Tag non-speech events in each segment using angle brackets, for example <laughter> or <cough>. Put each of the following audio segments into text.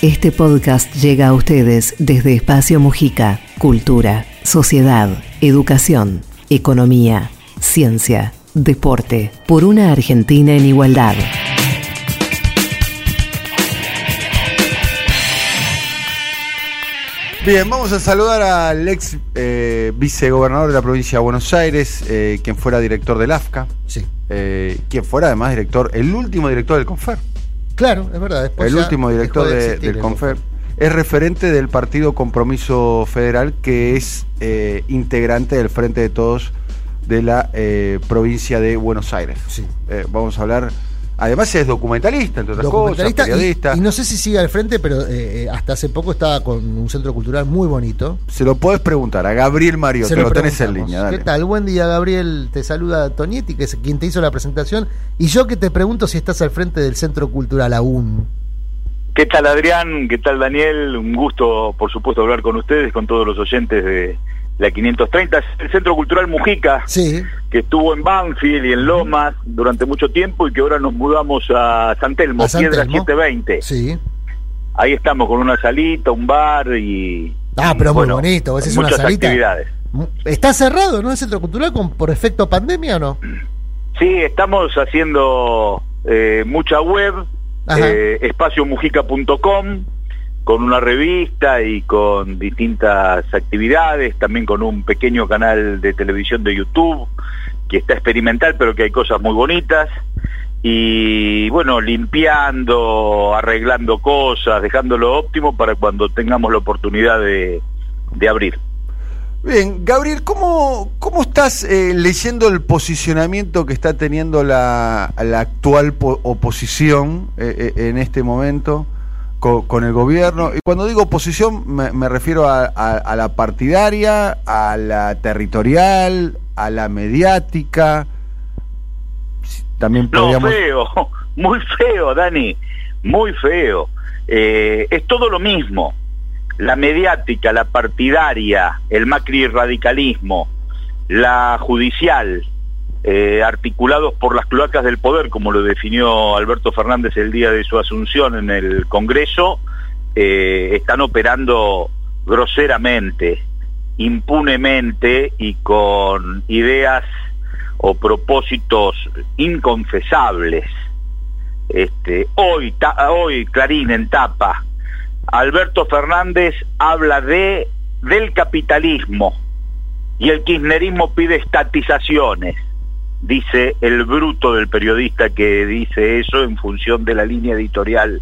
Este podcast llega a ustedes desde Espacio Mujica. Cultura, sociedad, educación, economía, ciencia, deporte. Por una Argentina en igualdad. Bien, vamos a saludar al ex eh, vicegobernador de la provincia de Buenos Aires, eh, quien fuera director del AFCA. Sí. Eh, quien fuera además director, el último director del CONFER. Claro, es verdad. después el último director dejó de de- existir del el CONFER. Es referente del partido Compromiso Federal, que es eh, integrante del Frente de Todos de la eh, provincia de Buenos Aires. Sí. Eh, vamos a hablar. Además, es documentalista, entre otras Documentalista cosas, periodista. y, y no sé si sigue al frente, pero eh, eh, hasta hace poco estaba con un centro cultural muy bonito. Se lo puedes preguntar a Gabriel Mario, Se te lo tenés en línea. Dale. ¿Qué tal? Buen día, Gabriel. Te saluda Tonietti, que es quien te hizo la presentación. Y yo que te pregunto si estás al frente del centro cultural aún. ¿Qué tal Adrián? ¿Qué tal Daniel? Un gusto, por supuesto, hablar con ustedes, con todos los oyentes de la 530. Es el Centro Cultural Mujica, Sí. que estuvo en Banfield y en Lomas durante mucho tiempo y que ahora nos mudamos a San Telmo, ¿A San Piedra Telmo? 720. Sí. Ahí estamos con una salita, un bar y... Ah, pero muy bueno, bonito. Una muchas salita. actividades. ¿Está cerrado, no? El centro cultural con, por efecto pandemia o no? Sí, estamos haciendo eh, mucha web, eh, espaciomujica.com, con una revista y con distintas actividades, también con un pequeño canal de televisión de YouTube, que está experimental, pero que hay cosas muy bonitas. Y bueno, limpiando, arreglando cosas, dejándolo óptimo para cuando tengamos la oportunidad de, abrir. Bien, Gabriel, ¿cómo, cómo estás eh, leyendo el posicionamiento que está teniendo la, la actual po- oposición eh, eh, en este momento co- con, el gobierno? Y cuando digo oposición me, me refiero a, a- a la partidaria, a la territorial, a la mediática. También No, podríamos... feo, <laughs> muy feo, Dani, muy feo. Eh, es todo lo mismo. La mediática, la partidaria, el macri radicalismo, la judicial, eh, articulados por las cloacas del poder, como lo definió Alberto Fernández el día de su asunción en el Congreso, eh, están operando groseramente, impunemente y con ideas o propósitos inconfesables. Este, hoy, hoy Clarín en tapa, Alberto Fernández habla de del capitalismo y el kirchnerismo pide estatizaciones, dice el bruto del periodista que dice eso en función de la línea editorial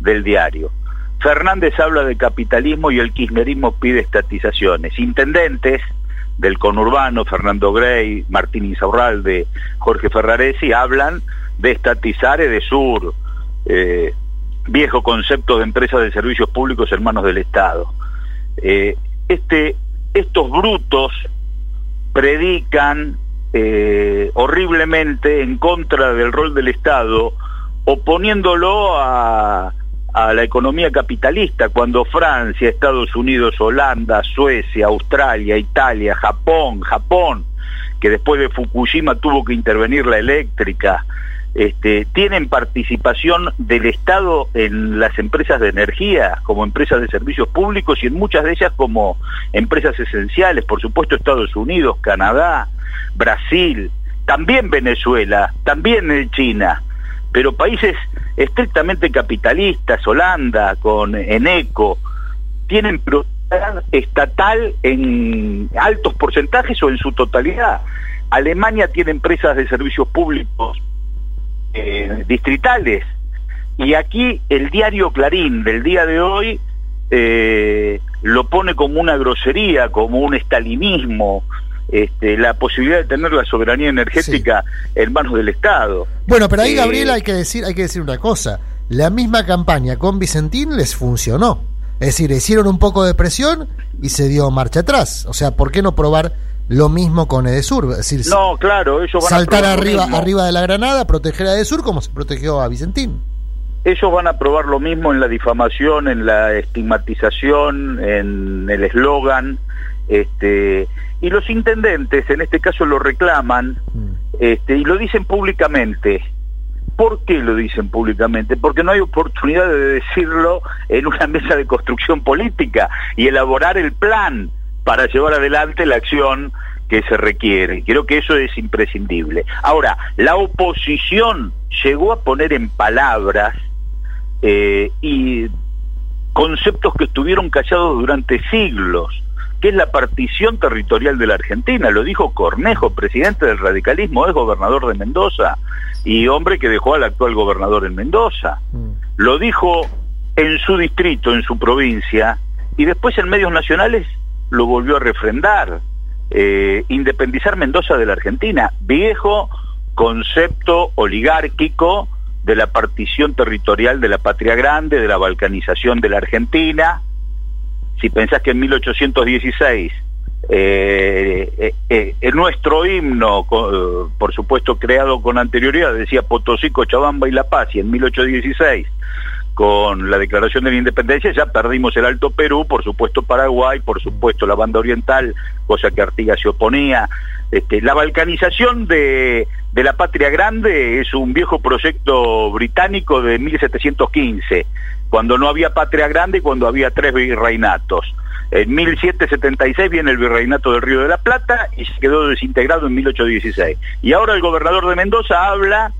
del diario. Fernández habla de capitalismo y el kirchnerismo pide estatizaciones. Intendentes del conurbano, Fernando Grey, Martín Insaurralde, Jorge Ferraresi, hablan de estatizar Edesur, eh, viejo concepto de empresas de servicios públicos en manos del Estado. Eh, este, estos brutos predican eh, horriblemente en contra del rol del Estado, oponiéndolo a, a la economía capitalista, cuando Francia, Estados Unidos, Holanda, Suecia, Australia, Italia, Japón, Japón, que después de Fukushima tuvo que intervenir la eléctrica, este, tienen participación del Estado en las empresas de energía, como empresas de servicios públicos y en muchas de ellas como empresas esenciales, por supuesto Estados Unidos, Canadá, Brasil, también Venezuela, también China, pero países estrictamente capitalistas, Holanda con Eneco, tienen propiedad estatal en altos porcentajes o en su totalidad. Alemania tiene empresas de servicios públicos eh, distritales. Y aquí el diario Clarín del día de hoy eh, lo pone como una grosería, como un estalinismo, este, la posibilidad de tener la soberanía energética en manos del Estado. Bueno, pero ahí, Eh, Gabriel, hay que decir, hay que decir una cosa. La misma campaña con Vicentín les funcionó. Es decir, hicieron un poco de presión y se dio marcha atrás. O sea, ¿por qué no probar lo mismo con Edesur? Es decir, No, claro, ellos van saltar a arriba, arriba de la granada, proteger a Edesur como se protegió a Vicentín. Ellos van a probar lo mismo en la difamación, en la estigmatización, en el eslogan, este, y los intendentes en este caso lo reclaman Mm. este, y lo dicen públicamente. ¿Por qué lo dicen públicamente? Porque no hay oportunidad de decirlo en una mesa de construcción política y elaborar el plan para llevar adelante la acción que se requiere. Creo que eso es imprescindible. Ahora, la oposición llegó a poner en palabras eh, y conceptos que estuvieron callados durante siglos, que es la partición territorial de la Argentina. Lo dijo Cornejo, presidente del radicalismo, es gobernador de Mendoza y hombre que dejó al actual gobernador en Mendoza. Mm. Lo dijo en su distrito, en su provincia, y después en medios nacionales lo volvió a refrendar. Eh, independizar Mendoza de la Argentina, viejo concepto oligárquico de la partición territorial de la patria grande, de la balcanización de la Argentina. Si pensás que en 1816 eh, eh, eh, nuestro himno, por supuesto creado con anterioridad, decía Potosí, Cochabamba y La Paz, y en 1816 con la declaración de la independencia ya perdimos el Alto Perú, por supuesto Paraguay, por supuesto la banda oriental, cosa que Artigas se oponía. Este, la balcanización de, de la Patria Grande es un viejo proyecto británico de 1715, cuando no había Patria Grande y cuando había tres virreinatos. En 1776 viene el virreinato del Río de la Plata y se quedó desintegrado en 1816. Y ahora el gobernador de Mendoza habla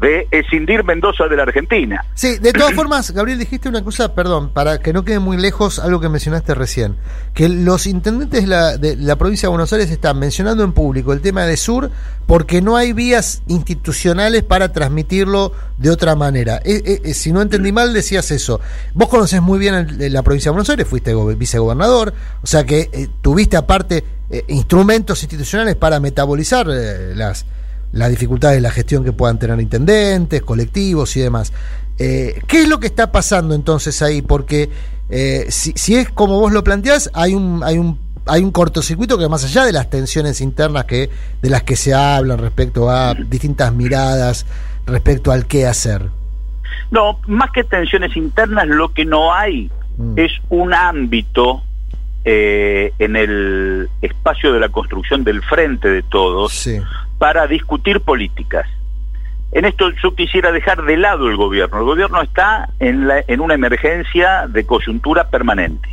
de escindir Mendoza de la Argentina. Sí, de todas formas, Gabriel, dijiste una cosa, perdón, para que no quede muy lejos algo que mencionaste recién, que los intendentes de la, de la provincia de Buenos Aires están mencionando en público el tema de Sur porque no hay vías institucionales para transmitirlo de otra manera. Eh, eh, eh, si no entendí mal, decías eso. Vos conoces muy bien la provincia de Buenos Aires, fuiste vicegobernador, o sea que tuviste aparte instrumentos institucionales para metabolizar las las dificultades de la gestión que puedan tener intendentes, colectivos y demás. Eh, ¿Qué es lo que está pasando entonces ahí? Porque eh, si, si, es como vos lo planteás, hay un, hay un hay un cortocircuito que más allá de las tensiones internas que de las que se hablan respecto a distintas miradas respecto al qué hacer. No, más que tensiones internas, lo que no hay mm. es un ámbito eh, en el espacio de la construcción del frente de todos sí para discutir políticas. En esto yo quisiera dejar de lado el gobierno. El gobierno está en, la, en una emergencia de coyuntura permanente.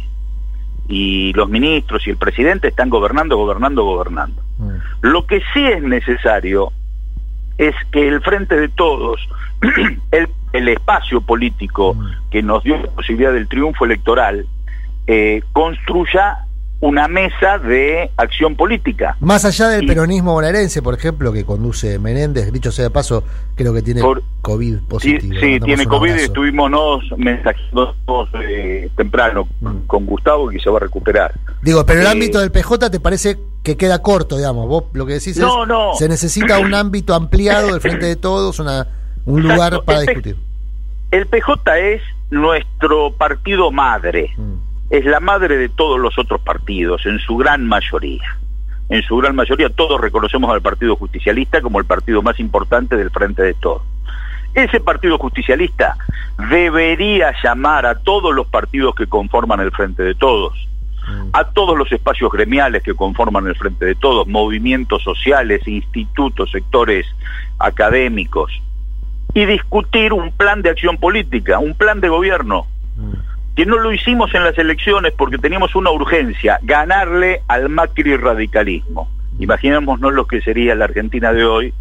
Y los ministros y el presidente están gobernando, gobernando, gobernando. Mm. Lo que sí es necesario es que el frente de todos, <clears throat> el, el espacio político mm. que nos dio la posibilidad del triunfo electoral, eh, construya una mesa de acción política. Más allá del peronismo bonaerense, por ejemplo, que conduce Menéndez, dicho sea de paso, creo que tiene COVID positivo. Sí, tiene COVID, y estuvimos mensajeros eh, temprano mm. con Gustavo que se va a recuperar. Digo, pero el eh, ámbito del PJ te parece que queda corto, digamos, vos lo que decís no, es, no. se necesita un ámbito ampliado del frente de todos, una, un lugar para discutir. El PJ es nuestro partido madre. Mm es la madre de todos los otros partidos, en su gran mayoría. En su gran mayoría todos reconocemos al Partido Justicialista como el partido más importante del Frente de Todos. Ese Partido Justicialista debería llamar a todos los partidos que conforman el Frente de Todos, mm. a todos los espacios gremiales que conforman el Frente de Todos, movimientos sociales, institutos, sectores académicos, y discutir un plan de acción política, un plan de gobierno. Mm que no lo hicimos en las elecciones porque teníamos una urgencia, ganarle al Macri radicalismo. Imaginémonos lo que sería la Argentina de hoy,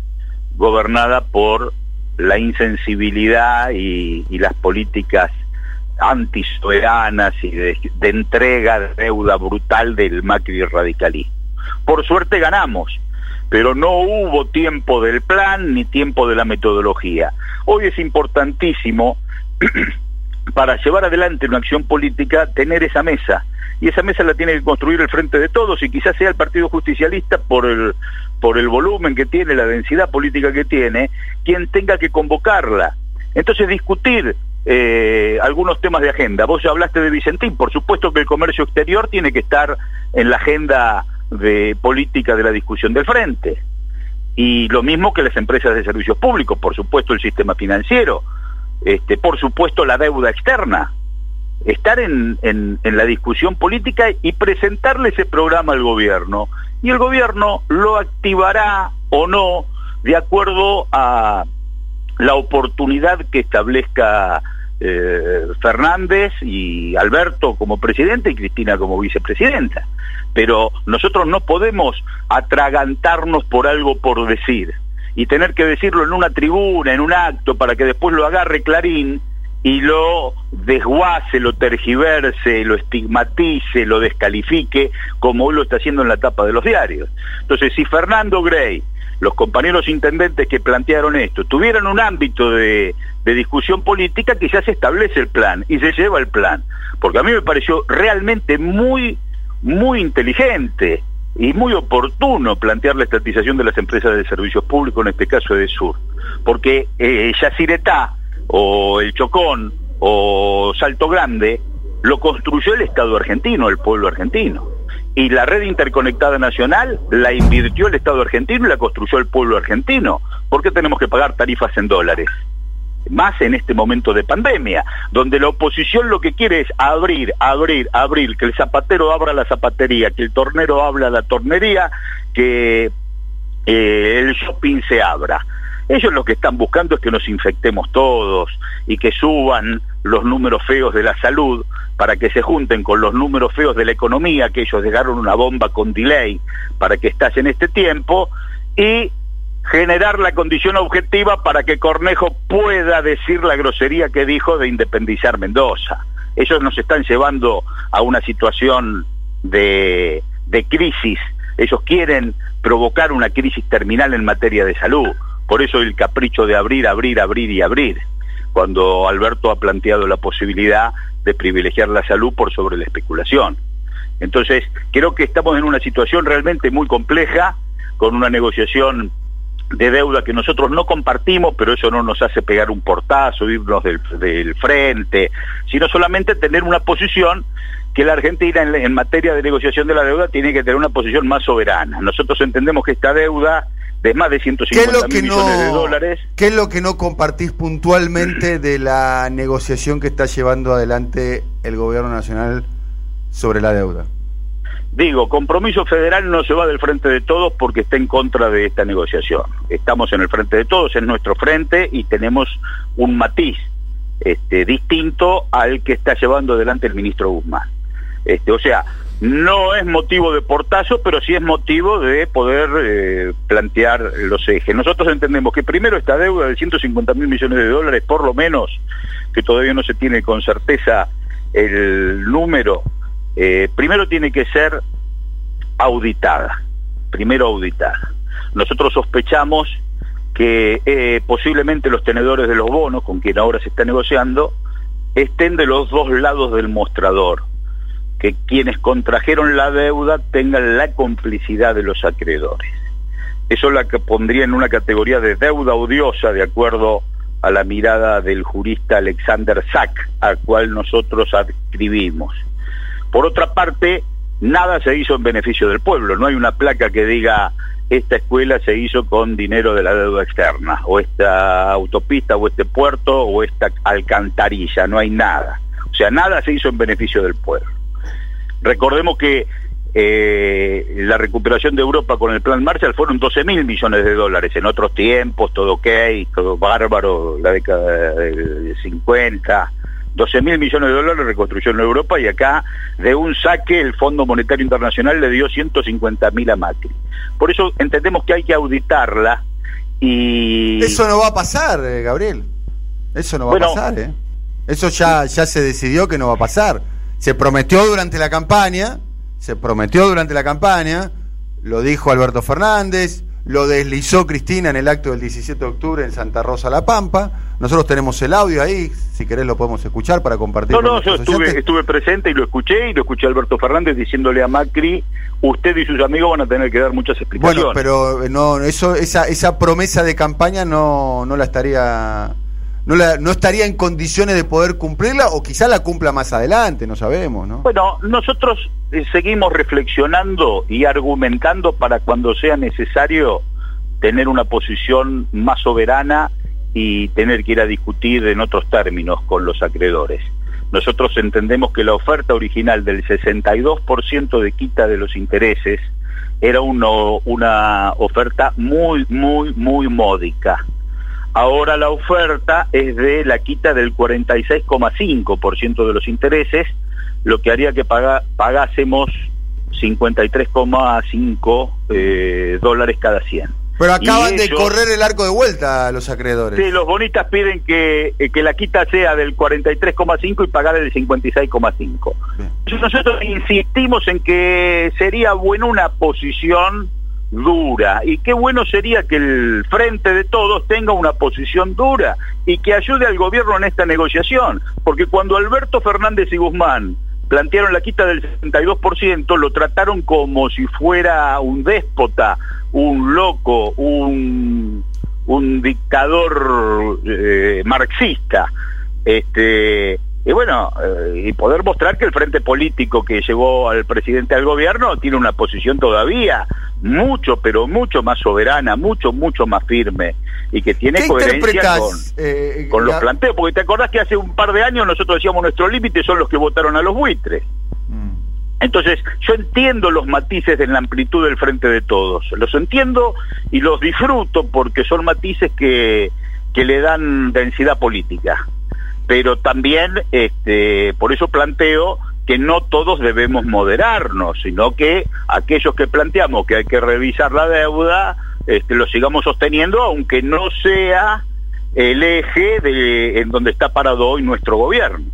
gobernada por la insensibilidad y, las políticas antisoberanas y de, de, entrega de deuda brutal del Macri radicalismo. Por suerte ganamos, pero no hubo tiempo del plan ni tiempo de la metodología. Hoy es importantísimo <clears throat> para llevar adelante una acción política, tener esa mesa. Y esa mesa la tiene que construir el frente de todos y quizás sea el Partido Justicialista por el, por el volumen que tiene, la densidad política que tiene, quien tenga que convocarla. Entonces discutir eh, algunos temas de agenda. Vos ya hablaste de Vicentín, por supuesto que el comercio exterior tiene que estar en la agenda de política de la discusión del frente. Y lo mismo que las empresas de servicios públicos, por supuesto el sistema financiero este, por supuesto la deuda externa, estar en, la discusión política y presentarle ese programa al gobierno. Y el gobierno lo activará o no de acuerdo a, la oportunidad que establezca eh, Fernández y Alberto como presidente y Cristina como vicepresidenta. Pero nosotros no podemos atragantarnos por algo por decir y tener que decirlo en una tribuna, en un acto, para que después lo agarre Clarín y lo desguace, lo tergiverse, lo estigmatice, lo descalifique, como hoy lo está haciendo en la tapa de los diarios. Entonces, si Fernando Grey los compañeros intendentes que plantearon esto tuvieran un ámbito de, discusión política, ya se establece el plan y se lleva el plan. Porque a mí me pareció realmente muy, muy inteligente y muy oportuno plantear la estatización de las empresas de servicios públicos, en este caso de Sur. Porque eh, Yacyretá o El Chocón o Salto Grande lo construyó el Estado argentino, el pueblo argentino y la red interconectada nacional la invirtió el Estado argentino y la construyó el pueblo argentino. ¿Por qué tenemos que pagar tarifas en dólares? Más en este momento de pandemia, donde la oposición lo que quiere es abrir, abrir, abrir, que el zapatero abra la zapatería, que el tornero abra la tornería, que eh, el shopping se abra. Ellos lo que están buscando es que nos infectemos todos y que suban los números feos de la salud para que se junten con los números feos de la economía, que ellos dejaron una bomba con delay para que estás en este tiempo, y generar la condición objetiva para que Cornejo pueda decir la grosería que dijo de independizar Mendoza. Ellos nos están llevando a una situación de, de crisis, ellos quieren provocar una crisis terminal en materia de salud. Por eso el capricho de abrir, abrir, abrir y abrir, cuando Alberto ha planteado la posibilidad de privilegiar la salud por sobre la especulación. Entonces, creo que estamos en una situación realmente muy compleja, con una negociación de deuda que nosotros no compartimos, pero eso no nos hace pegar un portazo, irnos del, del frente, sino solamente tener una posición que la Argentina en, en, materia de negociación de la deuda tiene que tener una posición más soberana. Nosotros entendemos que esta deuda de más de 150 mil millones de dólares. ¿Qué es lo que no compartís puntualmente <clears throat> de la negociación que está llevando adelante el gobierno nacional sobre la deuda? Digo, compromiso federal no se va del frente de todos porque está en contra de esta negociación. Estamos en el frente de todos, es nuestro frente y tenemos un matiz este, distinto al que está llevando adelante el ministro Guzmán. Este, o sea, no es motivo de portazo, pero sí es motivo de poder eh, plantear los ejes. Nosotros entendemos que primero esta deuda de 150 mil millones de dólares, por lo menos, que todavía no se tiene con certeza el número, eh, primero tiene que ser auditada, primero auditada. Nosotros sospechamos que eh, posiblemente los tenedores de los bonos, con quien ahora se está negociando, estén de los dos lados del mostrador que quienes contrajeron la deuda tengan la complicidad de los acreedores. Eso la que pondría en una categoría de deuda odiosa, de acuerdo a la mirada del jurista Alexander Sack, al cual nosotros adscribimos. Por otra parte, nada se hizo en beneficio del pueblo, no hay una placa que diga esta escuela se hizo con dinero de la deuda externa, o esta autopista, o este puerto, o esta alcantarilla, no hay nada. O sea, nada se hizo en beneficio del pueblo. Recordemos que eh, la recuperación de Europa con el plan Marshall fueron 12 mil millones de dólares. En otros tiempos, todo ok, todo bárbaro, la década del 50. 12 mil millones de dólares reconstruyó en Europa y acá de un saque el Fondo Monetario Internacional le dio 150 mil a Macri. Por eso entendemos que hay que auditarla y... Eso no va a pasar, eh, Gabriel. Eso no va a pasar, ¿eh? Eso ya, ya se decidió que no va a pasar se prometió durante la campaña, se prometió durante la campaña, lo dijo Alberto Fernández, lo deslizó Cristina en el acto del 17 de octubre en Santa Rosa La Pampa. Nosotros tenemos el audio ahí, si querés lo podemos escuchar para compartir. No, no, yo estuve, estuve, presente y lo escuché y lo escuché a Alberto Fernández diciéndole a Macri, usted y sus amigos van a tener que dar muchas explicaciones. Bueno, pero eh, no, eso, esa, esa promesa de campaña no, no la estaría no, estaría en condiciones de poder cumplirla o quizá la cumpla más adelante, no sabemos, ¿no? Bueno, nosotros eh, seguimos reflexionando y argumentando para cuando sea necesario tener una posición más soberana y tener que ir a discutir en otros términos con los acreedores. Nosotros entendemos que la oferta original del 62% de quita de los intereses era uno, una oferta muy, muy, muy módica Ahora la oferta es de la quita del 46,5% de los intereses, lo que haría que paga, pagásemos 53,5 eh, dólares cada 100. Pero acaban de correr el arco de vuelta los acreedores. Sí, los bonistas piden que, eh, que la quita sea del 43,5 y pagar el 56,5. Nosotros insistimos en que sería buena una posición dura y qué bueno sería que el frente de todos tenga una posición dura y que ayude al gobierno en esta negociación, porque cuando Alberto Fernández y Guzmán plantearon la quita del 62%, lo trataron como si fuera un déspota, un loco, un, un dictador eh, marxista. Este, y bueno, eh, y poder mostrar que el frente político que llevó al presidente al gobierno tiene una posición todavía mucho, pero mucho más soberana, mucho, mucho más firme y que tiene coherencia con, eh, con los planteos. Porque te acordás que hace un par de años nosotros decíamos nuestros límites son los que votaron a los buitres. Mm. Entonces, yo entiendo los matices en la amplitud del frente de todos, los entiendo y los disfruto porque son matices que, que le dan densidad política. Pero también, este, por eso planteo que no todos debemos moderarnos, sino que aquellos que planteamos que hay que revisar la deuda, este, lo sigamos sosteniendo, aunque no sea el eje en donde está parado hoy nuestro gobierno.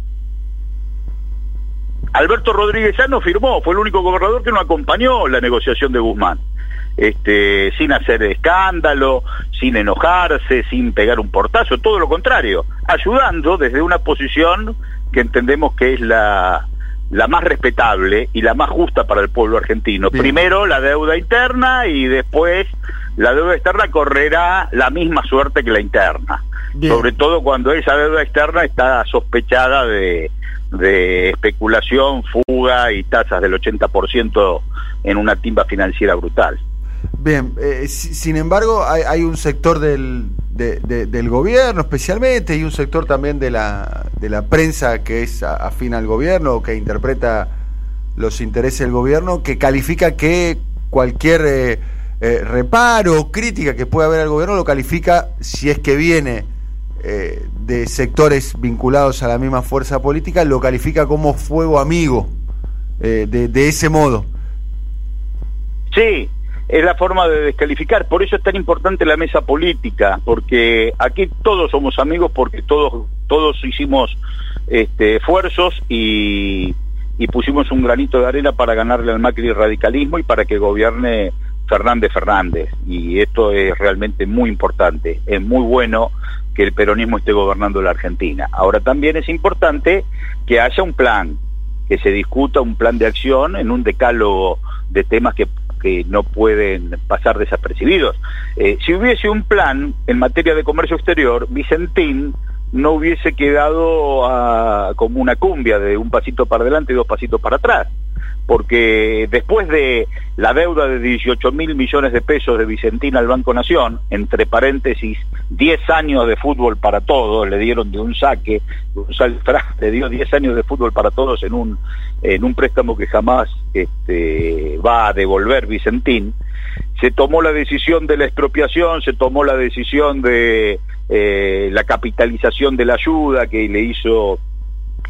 Alberto Rodríguez no firmó, fue el único gobernador que no acompañó la negociación de Guzmán. Este, sin hacer escándalo, sin enojarse, sin pegar un portazo, todo lo contrario, ayudando desde una posición que entendemos que es la, la más respetable y la más justa para el pueblo argentino. Primero la deuda interna y después la deuda externa correrá la misma suerte que la interna. Sobre todo cuando esa deuda externa está sospechada de, de especulación, fuga y tasas del 80% en una timba financiera brutal. Bien, eh, sin embargo, hay, un sector del, del gobierno especialmente y un sector también de la, de la prensa que es afín al gobierno, que interpreta los intereses del gobierno, que califica que cualquier eh, eh, reparo o crítica que pueda haber al gobierno lo califica, si es que viene de sectores vinculados a la misma fuerza política, lo califica como fuego amigo, de, de ese modo. Sí, es la forma de descalificar. Por eso es tan importante la mesa política, porque aquí todos somos amigos, porque todos, todos hicimos este, esfuerzos y, y pusimos un granito de arena para ganarle al Macri radicalismo y para que gobierne Fernández Fernández. Y esto es realmente muy importante. Es muy bueno que el peronismo esté gobernando la Argentina. Ahora también es importante que haya un plan, que se discuta un plan de acción en un decálogo de temas que que no pueden pasar desapercibidos. Eh, si hubiese un plan en materia de comercio exterior, Vicentín no hubiese quedado ah, como una cumbia de un pasito para adelante y dos pasitos para atrás porque después de la deuda de 18 mil millones de pesos de Vicentina al Banco Nación, entre paréntesis, 10 años de fútbol para todos, le dieron de un saque, le dio 10 años de fútbol para todos en un, en un préstamo que jamás este, va a devolver Vicentín, se tomó la decisión de la expropiación, se tomó la decisión de eh, la capitalización de la ayuda que le hizo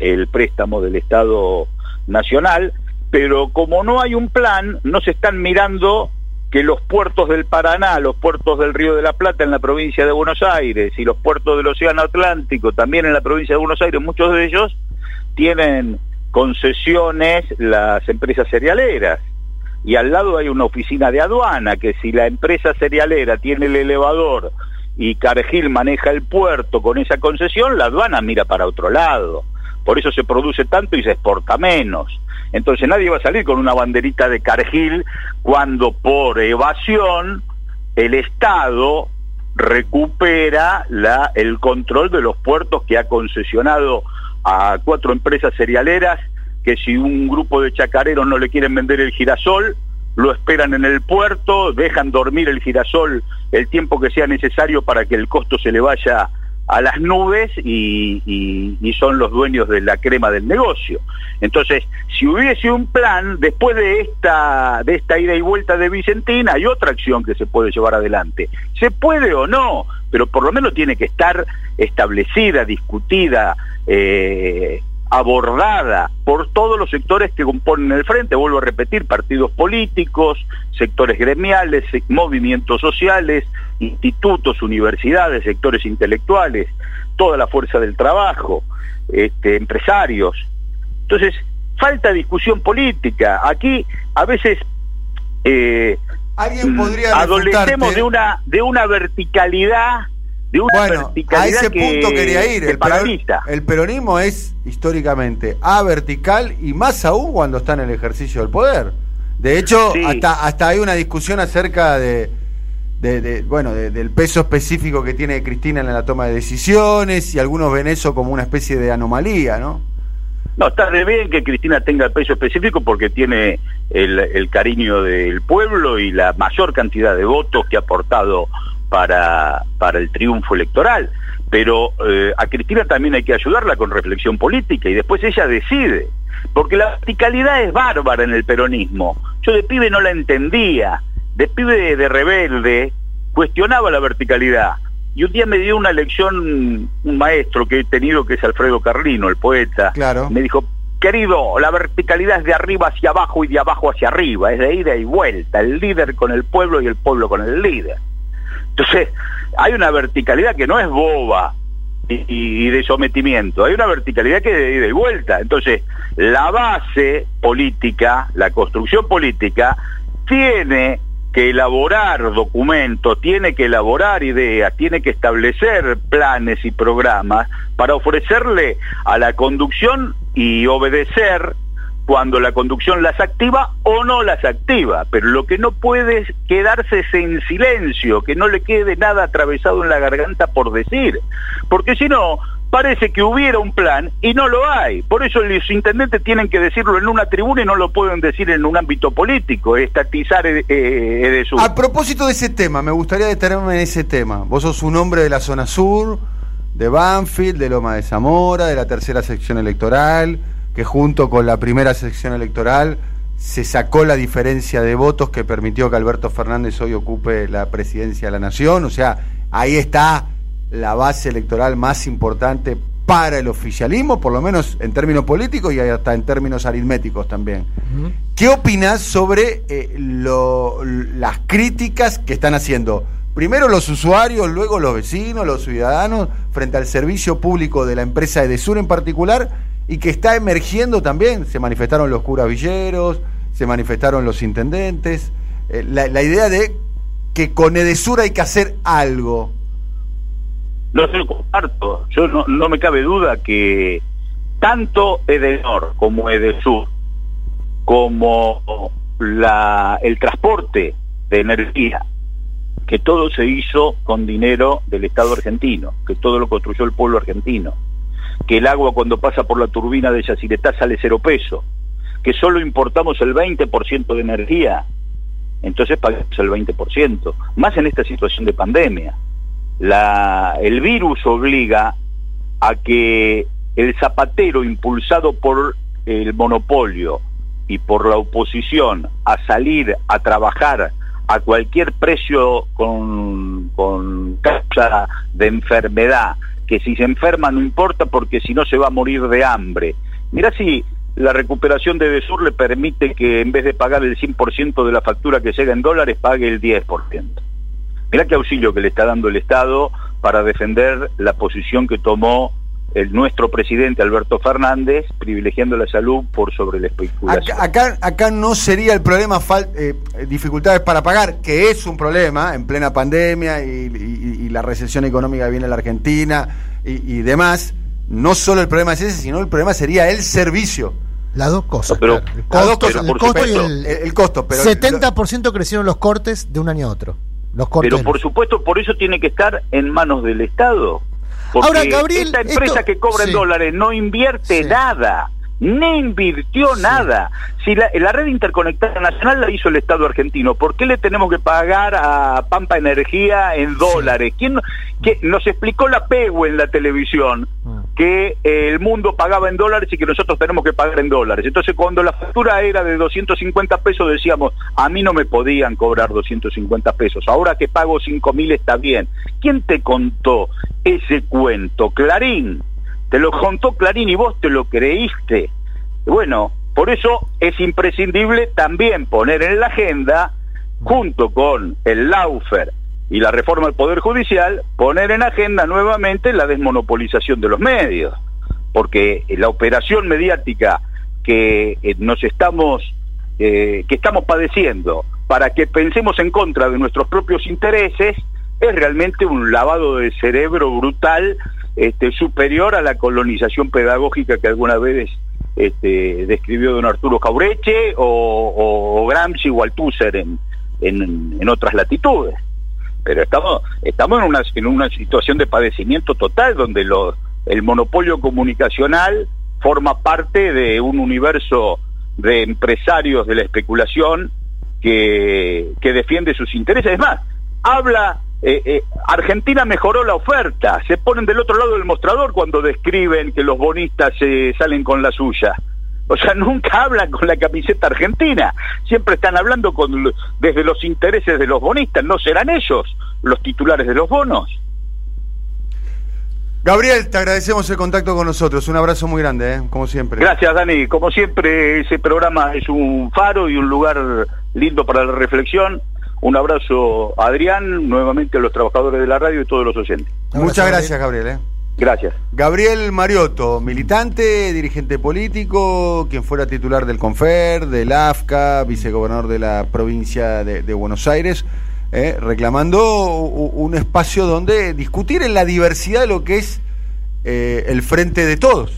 el préstamo del Estado Nacional, pero como no hay un plan, no se están mirando que los puertos del Paraná, los puertos del Río de la Plata en la provincia de Buenos Aires y los puertos del Océano Atlántico también en la provincia de Buenos Aires, muchos de ellos tienen concesiones las empresas cerealeras. Y al lado hay una oficina de aduana que si la empresa cerealera tiene el elevador y Cargill maneja el puerto con esa concesión, la aduana mira para otro lado. Por eso se produce tanto y se exporta menos. Entonces nadie va a salir con una banderita de Cargill cuando por evasión el Estado recupera la, el control de los puertos que ha concesionado a cuatro empresas cerealeras que si un grupo de chacareros no le quieren vender el girasol, lo esperan en el puerto, dejan dormir el girasol el tiempo que sea necesario para que el costo se le vaya a las nubes y, son los dueños de la crema del negocio. Entonces, si hubiese un plan, después de esta, de esta ida y vuelta de Vicentina, hay otra acción que se puede llevar adelante. Se puede o no, pero por lo menos tiene que estar establecida, discutida, eh, abordada por todos los sectores que componen el frente, vuelvo a repetir, partidos políticos, sectores gremiales, movimientos sociales, institutos, universidades, sectores intelectuales, toda la fuerza del trabajo, este, empresarios. Entonces, falta discusión política. Aquí a veces eh, ¿Alguien podría adolecemos de una, de una verticalidad de una bueno, a ese punto quería ir. El, el, peronismo es históricamente a vertical y más aún cuando está en el ejercicio del poder. De hecho, hasta, hasta hay una discusión acerca de, de, bueno, del peso específico que tiene Cristina en la toma de decisiones y algunos ven eso como una especie de anomalía, ¿no? No, está de bien que Cristina tenga el peso específico porque tiene el, el cariño del pueblo y la mayor cantidad de votos que ha aportado para, para el triunfo electoral. Pero eh, a Cristina también hay que ayudarla con reflexión política y después ella decide. Porque la verticalidad es bárbara en el peronismo. Yo de pibe no la entendía. De pibe de rebelde cuestionaba la verticalidad. Y un día me dio una lección un maestro que he tenido, que es Alfredo Carlino, el poeta. Claro. Me dijo, querido, la verticalidad es de arriba hacia abajo y de abajo hacia arriba, es de ida y vuelta, el líder con el pueblo y el pueblo con el líder. Entonces, hay una verticalidad que no es boba y, de sometimiento, hay una verticalidad que es de ida y vuelta. Entonces, la base política, la construcción política, tiene que elaborar documentos, tiene que elaborar ideas, tiene que establecer planes y programas para ofrecerle a la conducción y obedecer cuando la conducción las activa o no las activa, pero lo que no puede es quedarse en silencio, que no le quede nada atravesado en la garganta por decir, porque si no, parece que hubiera un plan y no lo hay. Por eso los intendentes tienen que decirlo en una tribuna y no lo pueden decir en un ámbito político, estatizar eh, eh. A propósito de ese tema, me gustaría detenerme en ese tema. Vos sos un hombre de la zona sur, de Banfield, de Loma de Zamora, de la tercera sección electoral que junto con la primera sección electoral se sacó la diferencia de votos que permitió que Alberto Fernández hoy ocupe la presidencia de la Nación. O sea, ahí está la base electoral más importante para el oficialismo, por lo menos en términos políticos y hasta en términos aritméticos también. ¿Qué opinas sobre eh, las críticas que están haciendo? Primero los usuarios, luego los vecinos, los ciudadanos, frente al servicio público de la empresa Edesur en particular, y que está emergiendo también. Se manifestaron los curas villeros, se manifestaron los intendentes. Eh, la, idea de que con Edesur hay que hacer algo. No comparto. Yo no, no me cabe duda que tanto Edenor como Edesur, como la, el transporte de energía, que todo se hizo con dinero del Estado argentino, que todo lo construyó el pueblo argentino que el agua cuando pasa por la turbina de Yacyretá sale cero peso, que solo importamos el 20% de energía, entonces pagamos el 20%, más en esta situación de pandemia. La, el virus obliga a que el zapatero impulsado por el monopolio y por la oposición a salir a trabajar a cualquier precio con, con causa de enfermedad que si se enferma no importa porque si no se va a morir de hambre. Mira si la recuperación de Desur le permite que en vez de pagar el 100% de la factura que llega en dólares, pague el 10%. Mira qué auxilio que le está dando el Estado para defender la posición que tomó el nuestro presidente Alberto Fernández, privilegiando la salud por sobre la especulación. Acá, acá, no sería el problema eh, dificultades para pagar, que es un problema en plena pandemia y, la recesión económica que viene en la Argentina y, demás. No solo el problema es ese, sino el problema sería el servicio. Las dos cosas. pero, el costo, el costo y el, costo. Pero 70% crecieron los cortes de un año a otro. Los cortes pero por supuesto, por eso tiene que estar en manos del Estado. Porque Ahora, Gabriel, esta empresa que cobra en dólares no invierte nada. Ni invirtió nada. Si la, la, red interconectada nacional la hizo el Estado argentino, ¿por qué le tenemos que pagar a Pampa Energía en dólares? ¿Quién que nos explicó la PEGU en la televisión ah. que eh, el mundo pagaba en dólares y que nosotros tenemos que pagar en dólares? Entonces cuando la factura era de 250 pesos decíamos, a mí no me podían cobrar 250 pesos, ahora que pago 5 mil está bien. ¿Quién te contó ese cuento? Clarín. Te lo contó Clarín y vos te lo creíste. Bueno, por eso es imprescindible también poner en la agenda, junto con el Laufer y la reforma del Poder Judicial, poner en agenda nuevamente la desmonopolización de los medios. Porque la operación mediática que eh, nos estamos, eh, que estamos padeciendo para que pensemos en contra de nuestros propios intereses, es realmente un lavado de cerebro brutal este, superior a la colonización pedagógica que alguna vez este, describió don Arturo Caureche o, Gramsci o Althusser en, en, otras latitudes. Pero estamos, estamos en, una, en una situación de padecimiento total donde el monopolio comunicacional forma parte de un universo de empresarios de la especulación que, que defiende sus intereses. Es más, habla eh, eh, Argentina mejoró la oferta, se ponen del otro lado del mostrador cuando describen que los bonistas se salen con la suya. O sea, <laughs> nunca hablan con la camiseta argentina, siempre están hablando con, desde los intereses de los bonistas, no serán ellos los titulares de los bonos. Gabriel, te agradecemos el contacto con nosotros. Un abrazo muy grande, ¿eh? como siempre. Gracias, Dani. Como siempre, ese programa es un faro y un lugar lindo para la reflexión. Un abrazo a Adrián, nuevamente a los trabajadores de la radio y todos los oyentes. Muchas gracias, Gabriel. ¿eh? Gracias. Gabriel Mariotto, militante, dirigente político, quien fuera titular del CONFER, del AFCA, vicegobernador de la provincia de, Buenos Aires, eh, reclamando un espacio donde discutir en la diversidad de lo que es eh, el frente de todos.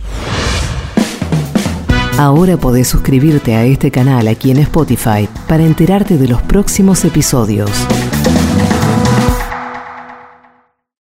Ahora podés suscribirte a este canal aquí en Spotify para enterarte de los próximos episodios.